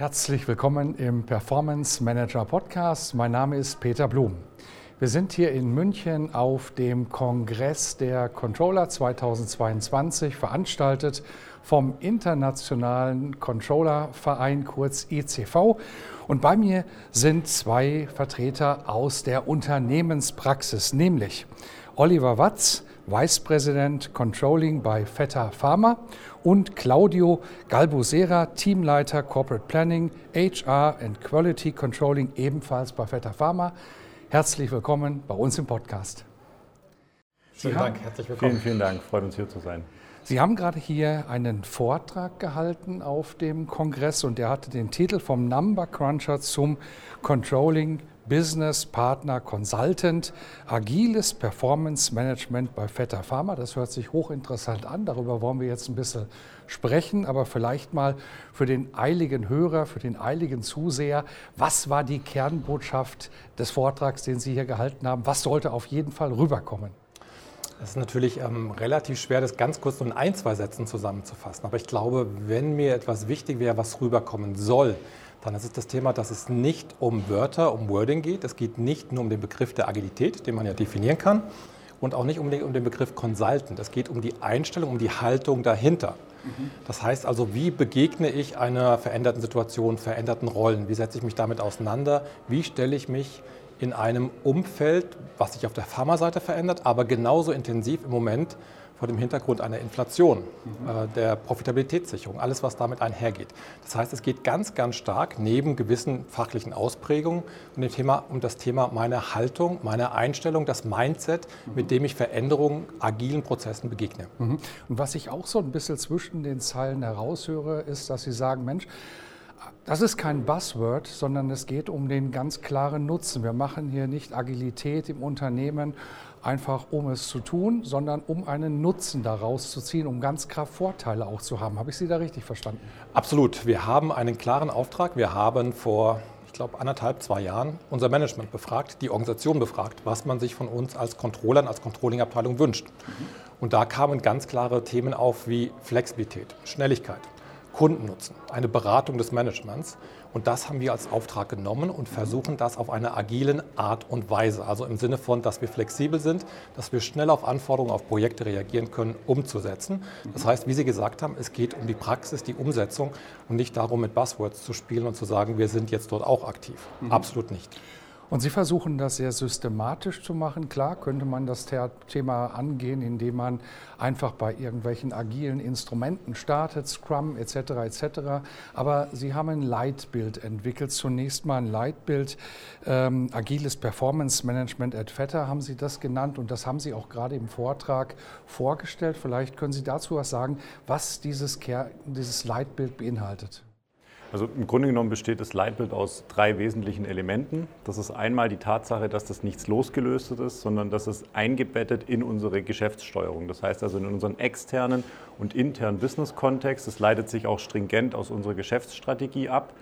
Herzlich willkommen im Performance Manager Podcast. Mein Name ist Peter Blum. Wir sind hier in München auf dem Kongress der Controller 2022 veranstaltet vom Internationalen Controller Verein kurz ICV. Und bei mir sind zwei Vertreter aus der Unternehmenspraxis, nämlich Oliver Watz, Vice President Controlling bei Feta Pharma und Claudio Galbusera, Teamleiter Corporate Planning, HR and Quality Controlling ebenfalls bei Feta Pharma. Herzlich willkommen bei uns im Podcast. Vielen Dank, herzlich willkommen. Vielen, vielen Dank, freut uns hier zu sein. Sie haben gerade hier einen Vortrag gehalten auf dem Kongress und der hatte den Titel vom Number Cruncher zum Controlling Business Partner Consultant, agiles Performance Management bei Vetter Pharma. Das hört sich hochinteressant an. Darüber wollen wir jetzt ein bisschen sprechen, aber vielleicht mal für den eiligen Hörer, für den eiligen Zuseher. Was war die Kernbotschaft des Vortrags, den Sie hier gehalten haben? Was sollte auf jeden Fall rüberkommen? Es ist natürlich ähm, relativ schwer, das ganz kurz in ein, zwei Sätzen zusammenzufassen. Aber ich glaube, wenn mir etwas wichtig wäre, was rüberkommen soll, dann ist es das Thema, dass es nicht um Wörter, um Wording geht. Es geht nicht nur um den Begriff der Agilität, den man ja definieren kann, und auch nicht um den, um den Begriff Consultant. Es geht um die Einstellung, um die Haltung dahinter. Mhm. Das heißt also, wie begegne ich einer veränderten Situation, veränderten Rollen? Wie setze ich mich damit auseinander? Wie stelle ich mich in einem Umfeld, was sich auf der Pharmaseite verändert, aber genauso intensiv im Moment vor dem Hintergrund einer Inflation, äh, der Profitabilitätssicherung, alles, was damit einhergeht. Das heißt, es geht ganz, ganz stark neben gewissen fachlichen Ausprägungen um, dem Thema, um das Thema meiner Haltung, meiner Einstellung, das Mindset, mhm. mit dem ich Veränderungen, agilen Prozessen begegne. Mhm. Und was ich auch so ein bisschen zwischen den Zeilen heraushöre, ist, dass Sie sagen, Mensch, das ist kein Buzzword, sondern es geht um den ganz klaren Nutzen. Wir machen hier nicht Agilität im Unternehmen einfach um es zu tun, sondern um einen Nutzen daraus zu ziehen, um ganz klar Vorteile auch zu haben. Habe ich Sie da richtig verstanden? Absolut. Wir haben einen klaren Auftrag. Wir haben vor, ich glaube, anderthalb, zwei Jahren unser Management befragt, die Organisation befragt, was man sich von uns als Controllern, als Controllingabteilung wünscht. Und da kamen ganz klare Themen auf wie Flexibilität, Schnelligkeit, Kundennutzen, eine Beratung des Managements. Und das haben wir als Auftrag genommen und versuchen das auf eine agilen Art und Weise, also im Sinne von, dass wir flexibel sind, dass wir schnell auf Anforderungen, auf Projekte reagieren können, umzusetzen. Das heißt, wie Sie gesagt haben, es geht um die Praxis, die Umsetzung und nicht darum, mit Buzzwords zu spielen und zu sagen, wir sind jetzt dort auch aktiv. Mhm. Absolut nicht. Und Sie versuchen das sehr systematisch zu machen. Klar könnte man das Thema angehen, indem man einfach bei irgendwelchen agilen Instrumenten startet, Scrum etc. etc. Aber Sie haben ein Leitbild entwickelt. Zunächst mal ein Leitbild, ähm, agiles Performance Management at Vetter haben Sie das genannt und das haben Sie auch gerade im Vortrag vorgestellt. Vielleicht können Sie dazu was sagen, was dieses, dieses Leitbild beinhaltet. Also im Grunde genommen besteht das Leitbild aus drei wesentlichen Elementen. Das ist einmal die Tatsache, dass das nichts losgelöstes ist, sondern dass es eingebettet in unsere Geschäftssteuerung. Das heißt also in unseren externen und internen Business-Kontext. Es leitet sich auch stringent aus unserer Geschäftsstrategie ab.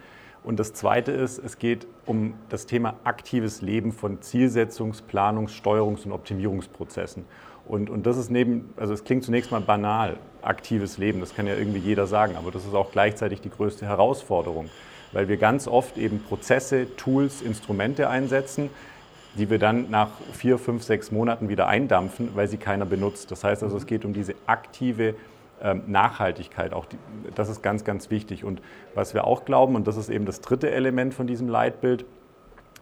Und das Zweite ist, es geht um das Thema aktives Leben von Zielsetzungs-, Planungs-, Steuerungs- und Optimierungsprozessen. Und, und das ist neben, also es klingt zunächst mal banal, aktives Leben, das kann ja irgendwie jeder sagen, aber das ist auch gleichzeitig die größte Herausforderung, weil wir ganz oft eben Prozesse, Tools, Instrumente einsetzen, die wir dann nach vier, fünf, sechs Monaten wieder eindampfen, weil sie keiner benutzt. Das heißt also, es geht um diese aktive ähm, Nachhaltigkeit, auch die, das ist ganz, ganz wichtig. Und was wir auch glauben, und das ist eben das dritte Element von diesem Leitbild,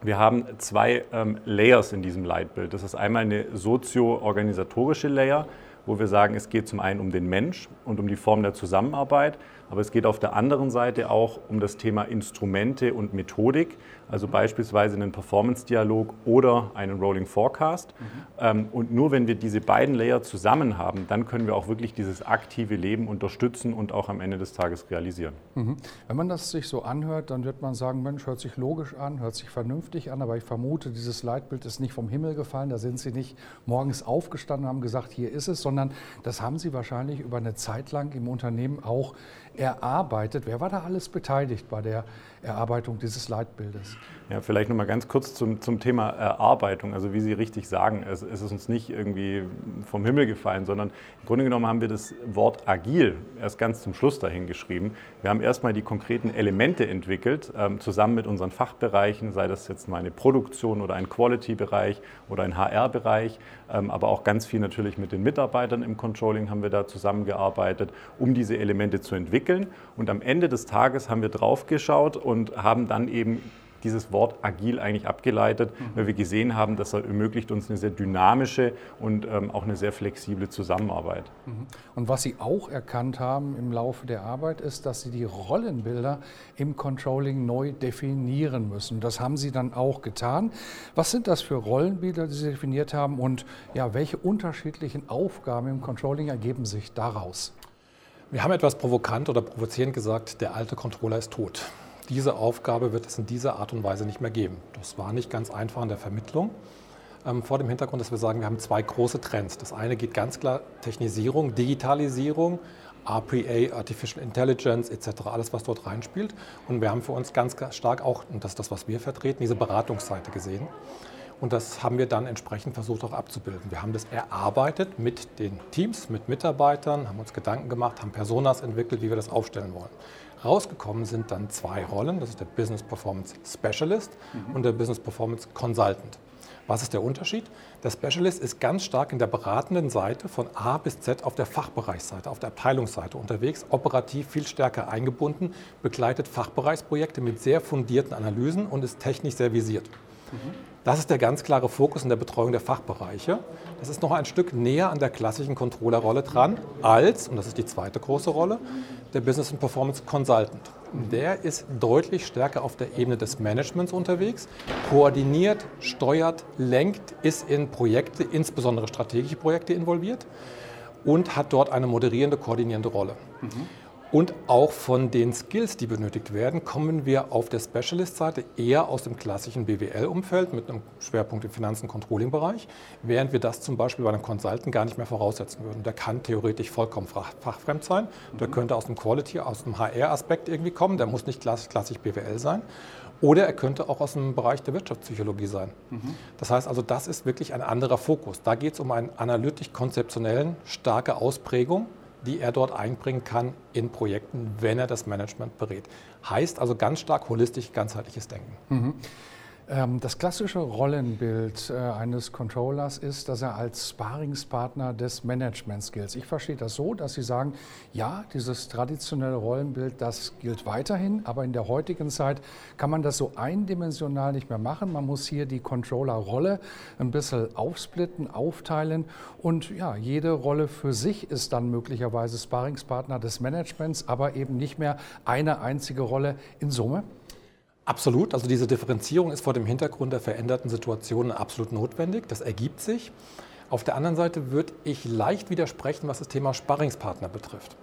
wir haben zwei ähm, Layers in diesem Leitbild. Das ist einmal eine sozio-organisatorische Layer, wo wir sagen, es geht zum einen um den Mensch und um die Form der Zusammenarbeit. Aber es geht auf der anderen Seite auch um das Thema Instrumente und Methodik, also beispielsweise einen Performance-Dialog oder einen Rolling Forecast. Mhm. Und nur wenn wir diese beiden Layer zusammen haben, dann können wir auch wirklich dieses aktive Leben unterstützen und auch am Ende des Tages realisieren. Mhm. Wenn man das sich so anhört, dann wird man sagen, Mensch, hört sich logisch an, hört sich vernünftig an, aber ich vermute, dieses Leitbild ist nicht vom Himmel gefallen, da sind Sie nicht morgens aufgestanden und haben gesagt, hier ist es, sondern das haben Sie wahrscheinlich über eine Zeit lang im Unternehmen auch erarbeitet. Wer war da alles beteiligt bei der Erarbeitung dieses Leitbildes? Ja, vielleicht noch mal ganz kurz zum, zum Thema Erarbeitung. Also wie Sie richtig sagen, es, es, ist uns nicht irgendwie vom Himmel gefallen, sondern im Grunde genommen haben wir das Wort agil erst ganz zum Schluss dahin geschrieben. Wir haben erstmal die konkreten Elemente entwickelt, ähm, zusammen mit unseren Fachbereichen, sei das jetzt mal eine Produktion oder ein Quality-Bereich oder ein HR-Bereich, ähm, aber auch ganz viel natürlich mit den Mitarbeitern im Controlling haben wir da zusammengearbeitet, um diese Elemente zu entwickeln. Und am Ende des Tages haben wir draufgeschaut und haben dann eben dieses Wort agil eigentlich abgeleitet, mhm. weil wir gesehen haben, dass er ermöglicht uns eine sehr dynamische und ähm, auch eine sehr flexible Zusammenarbeit. Mhm. Und was Sie auch erkannt haben im Laufe der Arbeit ist, dass Sie die Rollenbilder im Controlling neu definieren müssen. Das haben Sie dann auch getan. Was sind das für Rollenbilder, die Sie definiert haben und ja, welche unterschiedlichen Aufgaben im Controlling ergeben sich daraus? Wir haben etwas provokant oder provozierend gesagt, der alte Controller ist tot. Diese Aufgabe wird es in dieser Art und Weise nicht mehr geben. Das war nicht ganz einfach in der Vermittlung. Ähm, vor dem Hintergrund, dass wir sagen, wir haben zwei große Trends. Das eine geht ganz klar Technisierung, Digitalisierung, RPA, Artificial Intelligence etc., alles, was dort reinspielt. Und wir haben für uns ganz stark auch, und das ist das, was wir vertreten, diese Beratungsseite gesehen. Und das haben wir dann entsprechend versucht auch abzubilden. Wir haben das erarbeitet mit den Teams, mit Mitarbeitern, haben uns Gedanken gemacht, haben Personas entwickelt, wie wir das aufstellen wollen. Rausgekommen sind dann zwei Rollen, das ist der Business Performance Specialist mhm. und der Business Performance Consultant. Was ist der Unterschied? Der Specialist ist ganz stark in der beratenden Seite von A bis Z auf der Fachbereichsseite, auf der Abteilungsseite unterwegs, operativ viel stärker eingebunden, begleitet Fachbereichsprojekte mit sehr fundierten Analysen und ist technisch sehr visiert. Mhm. Das ist der ganz klare Fokus in der Betreuung der Fachbereiche. Das ist noch ein Stück näher an der klassischen Controllerrolle dran als, und das ist die zweite große Rolle, der Business and Performance Consultant. Der ist deutlich stärker auf der Ebene des Managements unterwegs, koordiniert, steuert, lenkt, ist in Projekte, insbesondere strategische Projekte involviert und hat dort eine moderierende, koordinierende Rolle. Mhm. Und auch von den Skills, die benötigt werden, kommen wir auf der Specialist-Seite eher aus dem klassischen BWL-Umfeld mit einem Schwerpunkt im Finanzen-Controlling-Bereich, während wir das zum Beispiel bei einem Consultant gar nicht mehr voraussetzen würden. Der kann theoretisch vollkommen fachfremd sein, der könnte aus dem Quality, aus dem HR-Aspekt irgendwie kommen, der muss nicht klassisch BWL sein. Oder er könnte auch aus dem Bereich der Wirtschaftspsychologie sein. Mhm. Das heißt also, das ist wirklich ein anderer Fokus. Da geht es um einen analytisch-konzeptionellen, starke Ausprägung die er dort einbringen kann in Projekten, wenn er das Management berät. Heißt also ganz stark holistisch, ganzheitliches Denken. Mhm. Ähm, das klassische Rollenbild äh, eines Controllers ist, dass er als Sparingspartner des Managements gilt. Ich verstehe das so, dass Sie sagen, ja, dieses traditionelle Rollenbild, das gilt weiterhin, aber in der heutigen Zeit kann man das so eindimensional nicht mehr machen. Man muss hier die Controller-Rolle ein bisschen aufsplitten, aufteilen und ja, jede Rolle für sich ist dann möglicherweise Sparingspartner des Managements, aber eben nicht mehr eine einzige Rolle in Summe. Absolut. Also diese Differenzierung ist vor dem Hintergrund der veränderten Situationen absolut notwendig. Das ergibt sich. Auf der anderen Seite würde ich leicht widersprechen, was das Thema Sparringspartner betrifft.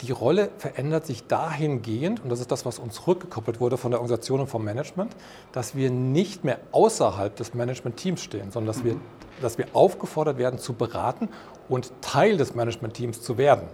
Die Rolle verändert sich dahingehend, und das ist das, was uns rückgekoppelt wurde von der Organisation und vom Management, dass wir nicht mehr außerhalb des Management-Teams stehen, sondern dass, wir, dass wir aufgefordert werden zu beraten und Teil des Management-Teams zu werden.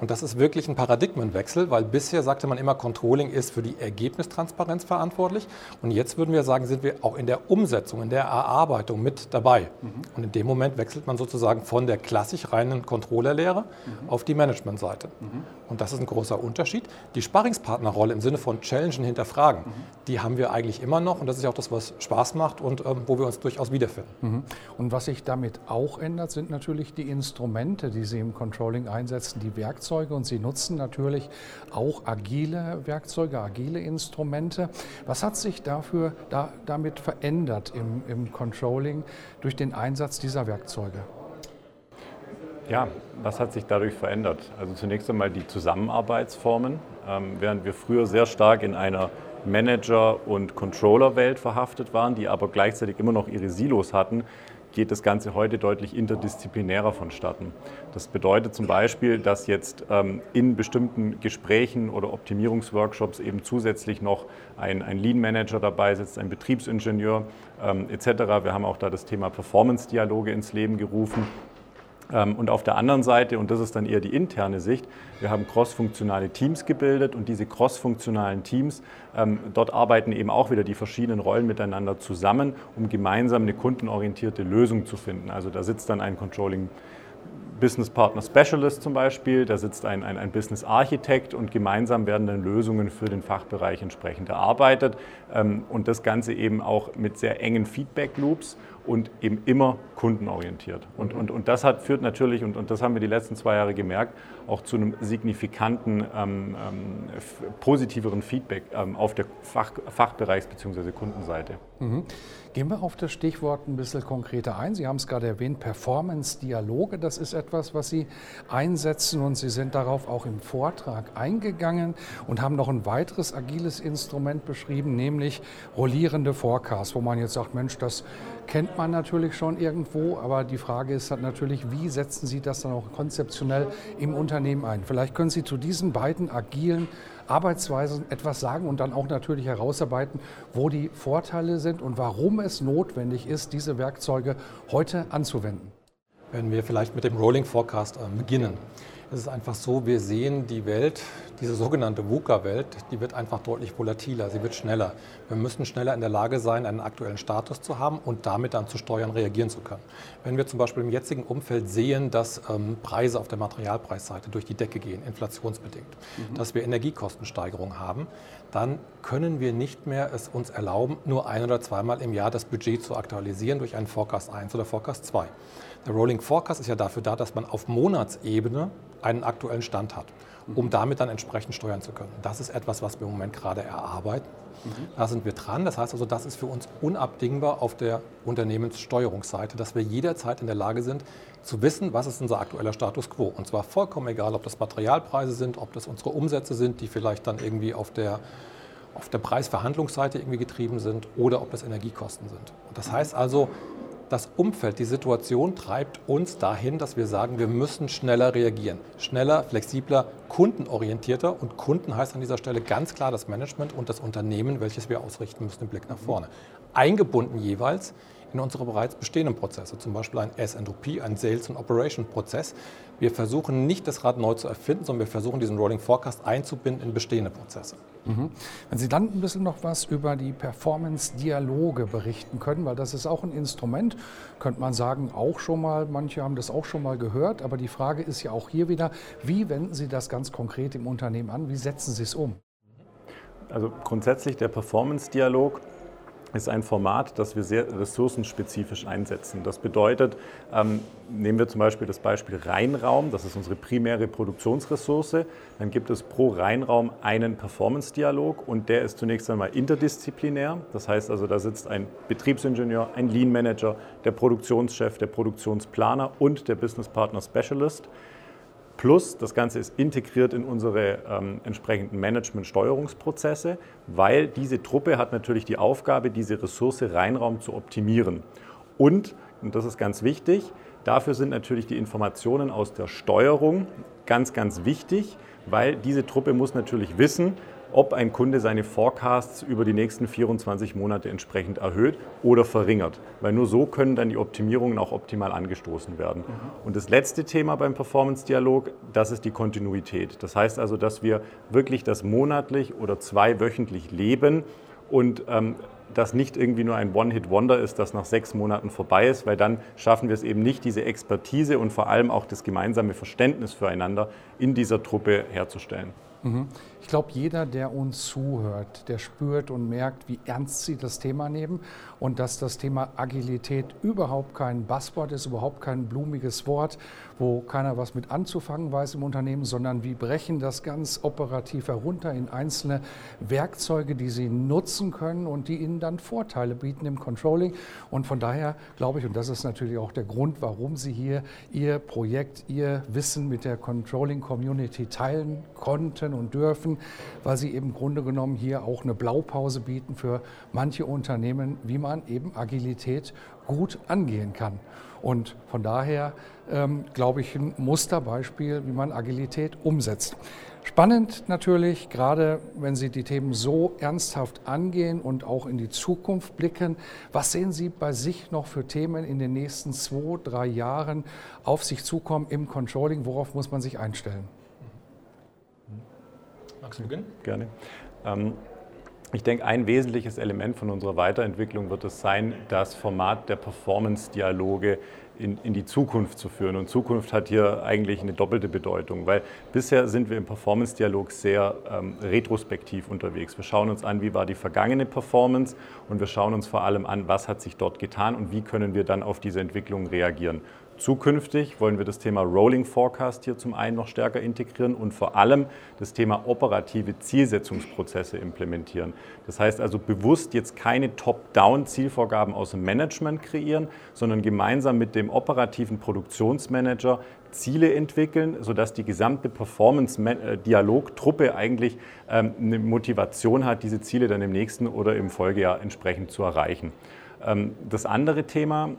Und das ist wirklich ein Paradigmenwechsel, weil bisher sagte man immer, Controlling ist für die Ergebnistransparenz verantwortlich. Und jetzt würden wir sagen, sind wir auch in der Umsetzung, in der Erarbeitung mit dabei. Mhm. Und in dem Moment wechselt man sozusagen von der klassisch reinen Controllerlehre mhm. auf die Managementseite. Mhm. Und das ist ein großer Unterschied. Die Sparringspartnerrolle im Sinne von Challengen hinterfragen, mhm. die haben wir eigentlich immer noch. Und das ist ja auch das, was Spaß macht und ähm, wo wir uns durchaus wiederfinden. Mhm. Und was sich damit auch ändert, sind natürlich die Instrumente, die Sie im Controlling einsetzen, die Werkzeuge. Und Sie nutzen natürlich auch agile Werkzeuge, agile Instrumente. Was hat sich dafür da, damit verändert im, im Controlling durch den Einsatz dieser Werkzeuge? Ja, was hat sich dadurch verändert? Also zunächst einmal die Zusammenarbeitsformen. Ähm, während wir früher sehr stark in einer Manager- und Controller-Welt verhaftet waren, die aber gleichzeitig immer noch ihre Silos hatten, geht das Ganze heute deutlich interdisziplinärer vonstatten. Das bedeutet zum Beispiel, dass jetzt ähm, in bestimmten Gesprächen oder Optimierungsworkshops eben zusätzlich noch ein, ein Lean Manager dabei sitzt, ein Betriebsingenieur ähm, etc. Wir haben auch da das Thema Performance-Dialoge ins Leben gerufen, und auf der anderen Seite, und das ist dann eher die interne Sicht, wir haben crossfunktionale Teams gebildet und diese crossfunktionalen Teams, ähm, dort arbeiten eben auch wieder die verschiedenen Rollen miteinander zusammen, um gemeinsam eine kundenorientierte Lösung zu finden. Also da sitzt dann ein Controlling Business Partner Specialist zum Beispiel, da sitzt ein, ein, ein Business Architekt und gemeinsam werden dann Lösungen für den Fachbereich entsprechend erarbeitet ähm, und das Ganze eben auch mit sehr engen Feedback Loops und eben immer kundenorientiert. Und, und, und das hat, führt natürlich, und, und das haben wir die letzten zwei Jahre gemerkt, auch zu einem signifikanten ähm, ähm, positiveren Feedback ähm, auf der Fach, Fachbereichs- bzw. Kundenseite. Mhm. Gehen wir auf das Stichwort ein bisschen konkreter ein. Sie haben es gerade erwähnt, Performance-Dialoge, das ist etwas, was Sie einsetzen und Sie sind darauf auch im Vortrag eingegangen und haben noch ein weiteres agiles Instrument beschrieben, nämlich rollierende Forecasts, wo man jetzt sagt, Mensch, das kennt man natürlich schon irgendwo, aber die Frage ist halt natürlich, wie setzen Sie das dann auch konzeptionell im Unternehmen ein? Vielleicht können Sie zu diesen beiden agilen Arbeitsweisen etwas sagen und dann auch natürlich herausarbeiten, wo die Vorteile sind und warum es notwendig ist, diese Werkzeuge heute anzuwenden. Wenn wir vielleicht mit dem Rolling Forecast äh, beginnen. Es ist einfach so, wir sehen die Welt, diese sogenannte VUCA-Welt, die wird einfach deutlich volatiler, sie wird schneller. Wir müssen schneller in der Lage sein, einen aktuellen Status zu haben und damit dann zu Steuern reagieren zu können. Wenn wir zum Beispiel im jetzigen Umfeld sehen, dass ähm, Preise auf der Materialpreisseite durch die Decke gehen, inflationsbedingt, mhm. dass wir Energiekostensteigerungen haben, dann können wir nicht mehr es uns erlauben, nur ein oder zweimal im Jahr das Budget zu aktualisieren durch einen Forecast 1 oder Forecast 2. Der Rolling Forecast ist ja dafür da, dass man auf Monatsebene einen aktuellen Stand hat, um damit dann entsprechend steuern zu können. Das ist etwas, was wir im Moment gerade erarbeiten. Da sind wir dran. Das heißt also, das ist für uns unabdingbar auf der Unternehmenssteuerungsseite, dass wir jederzeit in der Lage sind, zu wissen, was ist unser aktueller Status quo. Und zwar vollkommen egal, ob das Materialpreise sind, ob das unsere Umsätze sind, die vielleicht dann irgendwie auf der, auf der Preisverhandlungsseite irgendwie getrieben sind oder ob das Energiekosten sind. Und das heißt also, das Umfeld, die Situation treibt uns dahin, dass wir sagen, wir müssen schneller reagieren. Schneller, flexibler, kundenorientierter. Und Kunden heißt an dieser Stelle ganz klar das Management und das Unternehmen, welches wir ausrichten müssen im Blick nach vorne. Eingebunden jeweils in unsere bereits bestehenden Prozesse, zum Beispiel ein S&OP, ein Sales- und Operation-Prozess. Wir versuchen nicht das Rad neu zu erfinden, sondern wir versuchen diesen Rolling Forecast einzubinden in bestehende Prozesse. Mhm. Wenn Sie dann ein bisschen noch was über die Performance-Dialoge berichten können, weil das ist auch ein Instrument, könnte man sagen, auch schon mal, manche haben das auch schon mal gehört, aber die Frage ist ja auch hier wieder, wie wenden Sie das ganz konkret im Unternehmen an, wie setzen Sie es um? Also grundsätzlich der Performance-Dialog ist ein Format, das wir sehr ressourcenspezifisch einsetzen. Das bedeutet, ähm, nehmen wir zum Beispiel das Beispiel Reinraum, das ist unsere primäre Produktionsressource, dann gibt es pro Reinraum einen Performance-Dialog und der ist zunächst einmal interdisziplinär. Das heißt also, da sitzt ein Betriebsingenieur, ein Lean-Manager, der Produktionschef, der Produktionsplaner und der Business Partner Specialist. Plus, das Ganze ist integriert in unsere ähm, entsprechenden Management-Steuerungsprozesse, weil diese Truppe hat natürlich die Aufgabe, diese Ressource Reinraum zu optimieren. Und, und das ist ganz wichtig, dafür sind natürlich die Informationen aus der Steuerung ganz, ganz wichtig, weil diese Truppe muss natürlich wissen, ob ein Kunde seine Forecasts über die nächsten 24 Monate entsprechend erhöht oder verringert. Weil nur so können dann die Optimierungen auch optimal angestoßen werden. Mhm. Und das letzte Thema beim Performance-Dialog, das ist die Kontinuität. Das heißt also, dass wir wirklich das monatlich oder zweiwöchentlich leben und ähm, das nicht irgendwie nur ein One-Hit-Wonder ist, das nach sechs Monaten vorbei ist, weil dann schaffen wir es eben nicht, diese Expertise und vor allem auch das gemeinsame Verständnis füreinander in dieser Truppe herzustellen. Mhm. Ich glaube, jeder, der uns zuhört, der spürt und merkt, wie ernst Sie das Thema nehmen und dass das Thema Agilität überhaupt kein Buzzword ist, überhaupt kein blumiges Wort, wo keiner was mit anzufangen weiß im Unternehmen, sondern wir brechen das ganz operativ herunter in einzelne Werkzeuge, die Sie nutzen können und die Ihnen dann Vorteile bieten im Controlling. Und von daher glaube ich, und das ist natürlich auch der Grund, warum Sie hier Ihr Projekt, Ihr Wissen mit der Controlling Community teilen konnten und dürfen, weil Sie eben im Grunde genommen hier auch eine Blaupause bieten für manche Unternehmen, wie man eben Agilität gut angehen kann. Und von daher ähm, glaube ich ein Musterbeispiel, wie man Agilität umsetzt. Spannend natürlich, gerade wenn Sie die Themen so ernsthaft angehen und auch in die Zukunft blicken. Was sehen Sie bei sich noch für Themen in den nächsten zwei, drei Jahren auf sich zukommen im Controlling? Worauf muss man sich einstellen? Magst du beginnen? Gerne. Ähm ich denke, ein wesentliches Element von unserer Weiterentwicklung wird es sein, das Format der Performance-Dialoge in, in, die Zukunft zu führen. Und Zukunft hat hier eigentlich eine doppelte Bedeutung, weil bisher sind wir im Performance-Dialog sehr ähm, retrospektiv unterwegs. Wir schauen uns an, wie war die vergangene Performance und wir schauen uns vor allem an, was hat sich dort getan und wie können wir dann auf diese Entwicklung reagieren. Zukünftig wollen wir das Thema Rolling Forecast hier zum einen noch stärker integrieren und vor allem das Thema operative Zielsetzungsprozesse implementieren. Das heißt also bewusst jetzt keine Top-Down-Zielvorgaben aus dem Management kreieren, sondern gemeinsam mit dem operativen Produktionsmanager Ziele entwickeln, sodass die gesamte Performance-Dialog-Truppe eigentlich ähm, eine Motivation hat, diese Ziele dann im nächsten oder im Folgejahr entsprechend zu erreichen. Ähm, das andere Thema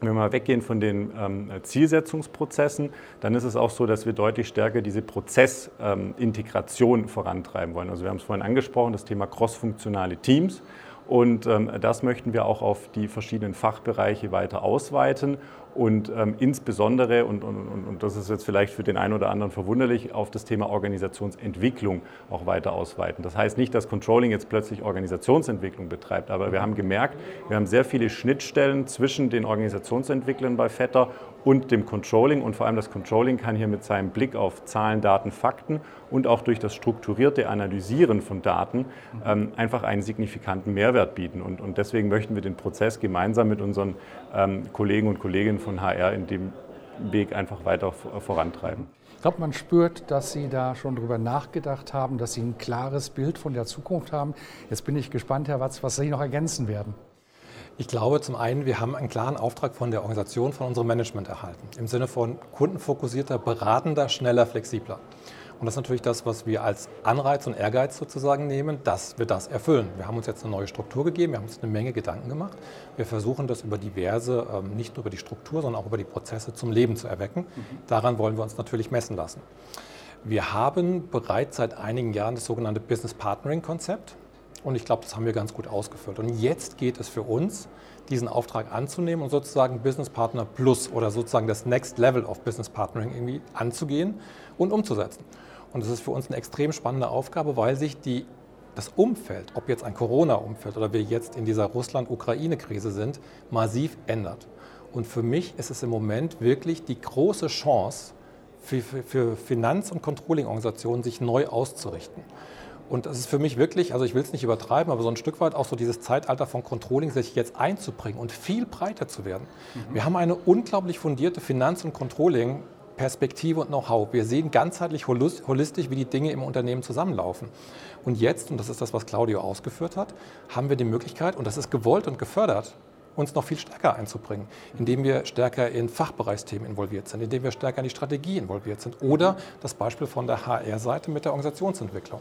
wenn wir mal weggehen von den ähm, Zielsetzungsprozessen, dann ist es auch so, dass wir deutlich stärker diese Prozessintegration ähm, vorantreiben wollen. Also wir haben es vorhin angesprochen, das Thema crossfunktionale Teams. Und ähm, das möchten wir auch auf die verschiedenen Fachbereiche weiter ausweiten und ähm, insbesondere, und, und, und das ist jetzt vielleicht für den einen oder anderen verwunderlich, auf das Thema Organisationsentwicklung auch weiter ausweiten. Das heißt nicht, dass Controlling jetzt plötzlich Organisationsentwicklung betreibt, aber wir haben gemerkt, wir haben sehr viele Schnittstellen zwischen den Organisationsentwicklern bei Vetter und dem Controlling und vor allem das Controlling kann hier mit seinem Blick auf Zahlen, Daten, Fakten und auch durch das strukturierte Analysieren von Daten ähm, einfach einen signifikanten Mehrwert bieten. Und, und deswegen möchten wir den Prozess gemeinsam mit unseren ähm, Kollegen und Kolleginnen von HR in dem Weg einfach weiter vorantreiben. Ich glaube, man spürt, dass Sie da schon drüber nachgedacht haben, dass Sie ein klares Bild von der Zukunft haben. Jetzt bin ich gespannt, Herr Watz, was Sie noch ergänzen werden. Ich glaube zum einen, wir haben einen klaren Auftrag von der Organisation, von unserem Management erhalten. Im Sinne von kundenfokussierter, beratender, schneller, flexibler. Und das ist natürlich das, was wir als Anreiz und Ehrgeiz sozusagen nehmen, dass wir das erfüllen. Wir haben uns jetzt eine neue Struktur gegeben, wir haben uns eine Menge Gedanken gemacht. Wir versuchen das über diverse, ähm, nicht nur über die Struktur, sondern auch über die Prozesse zum Leben zu erwecken. Mhm. Daran wollen wir uns natürlich messen lassen. Wir haben bereits seit einigen Jahren das sogenannte Business Partnering Konzept. Und ich glaube, das haben wir ganz gut ausgefüllt. Und jetzt geht es für uns, diesen Auftrag anzunehmen und sozusagen Business Partner Plus oder sozusagen das Next Level of Business Partnering irgendwie anzugehen und umzusetzen. Und das ist für uns eine extrem spannende Aufgabe, weil sich die, das Umfeld, ob jetzt ein Corona-Umfeld oder wir jetzt in dieser Russland-Ukraine-Krise sind, massiv ändert. Und für mich ist es im Moment wirklich die große Chance für, für, für Finanz- und Controlling-Organisationen, sich neu auszurichten. Und das ist für mich wirklich, also ich will es nicht übertreiben, aber so ein Stück weit auch so dieses Zeitalter von Controlling, sich jetzt einzubringen und viel breiter zu werden. Mhm. Wir haben eine unglaublich fundierte Finanz- und Controlling- Perspektive und Know-how. Wir sehen ganzheitlich holistisch, wie die Dinge im Unternehmen zusammenlaufen. Und jetzt, und das ist das, was Claudio ausgeführt hat, haben wir die Möglichkeit, und das ist gewollt und gefördert, uns noch viel stärker einzubringen, indem wir stärker in Fachbereichsthemen involviert sind, indem wir stärker in die Strategie involviert sind oder das Beispiel von der HR-Seite mit der Organisationsentwicklung.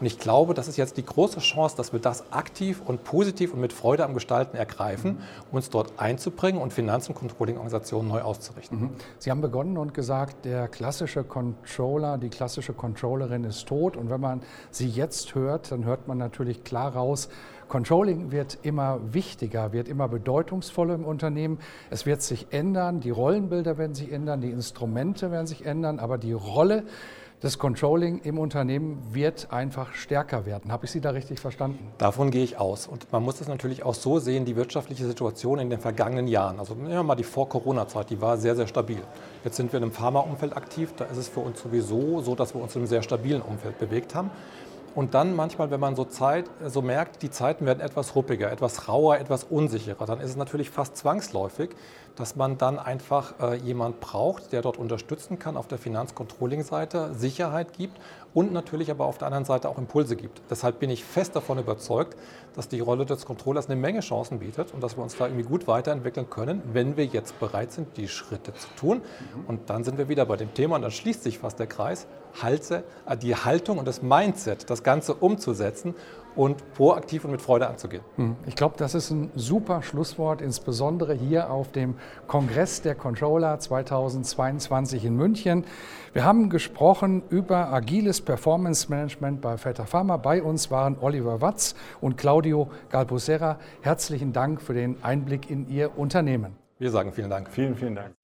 Und ich glaube, das ist jetzt die große Chance, dass wir das aktiv und positiv und mit Freude am Gestalten ergreifen, um uns dort einzubringen und Finanz- und Controlling-Organisationen neu auszurichten. Mhm. Sie haben begonnen und gesagt, der klassische Controller, die klassische Controllerin ist tot. Und wenn man sie jetzt hört, dann hört man natürlich klar raus, Controlling wird immer wichtiger, wird immer bedeutungsvoller im Unternehmen. Es wird sich ändern, die Rollenbilder werden sich ändern, die Instrumente werden sich ändern, aber die Rolle Das Controlling im Unternehmen wird einfach stärker werden. Habe ich Sie da richtig verstanden? Davon gehe ich aus. Und man muss es natürlich auch so sehen, die wirtschaftliche Situation in den vergangenen Jahren. Also nehmen wir mal die Vor-Corona-Zeit, die war sehr, sehr stabil. Jetzt sind wir in einem Pharmaumfeld aktiv. Da ist es für uns sowieso so, dass wir uns in einem sehr stabilen Umfeld bewegt haben. Und dann manchmal, wenn man so Zeit, so merkt, die Zeiten werden etwas ruppiger, etwas rauer, etwas unsicherer, dann ist es natürlich fast zwangsläufig, dass man dann einfach äh, jemand braucht, der dort unterstützen kann auf der Finanzcontrolling-Seite, Sicherheit gibt und natürlich aber auf der anderen Seite auch Impulse gibt. Deshalb bin ich fest davon überzeugt, dass die Rolle des Controllers eine Menge Chancen bietet und dass wir uns da irgendwie gut weiterentwickeln können, wenn wir jetzt bereit sind, die Schritte zu tun. Und dann sind wir wieder bei dem Thema und dann schließt sich fast der Kreis, Halte, äh, die Haltung und das Mindset, das Ganze umzusetzen und proaktiv und mit Freude anzugehen. Hm, ich glaube, das ist ein super Schlusswort, insbesondere hier auf dem Kongress der Controller 2022 in München. Wir haben gesprochen über agiles Performance Management bei Vetter Pharma. Bei uns waren Oliver Watz und Claudio Galbusera. Herzlichen Dank für den Einblick in Ihr Unternehmen. Wir sagen vielen Dank. Vielen, vielen Dank.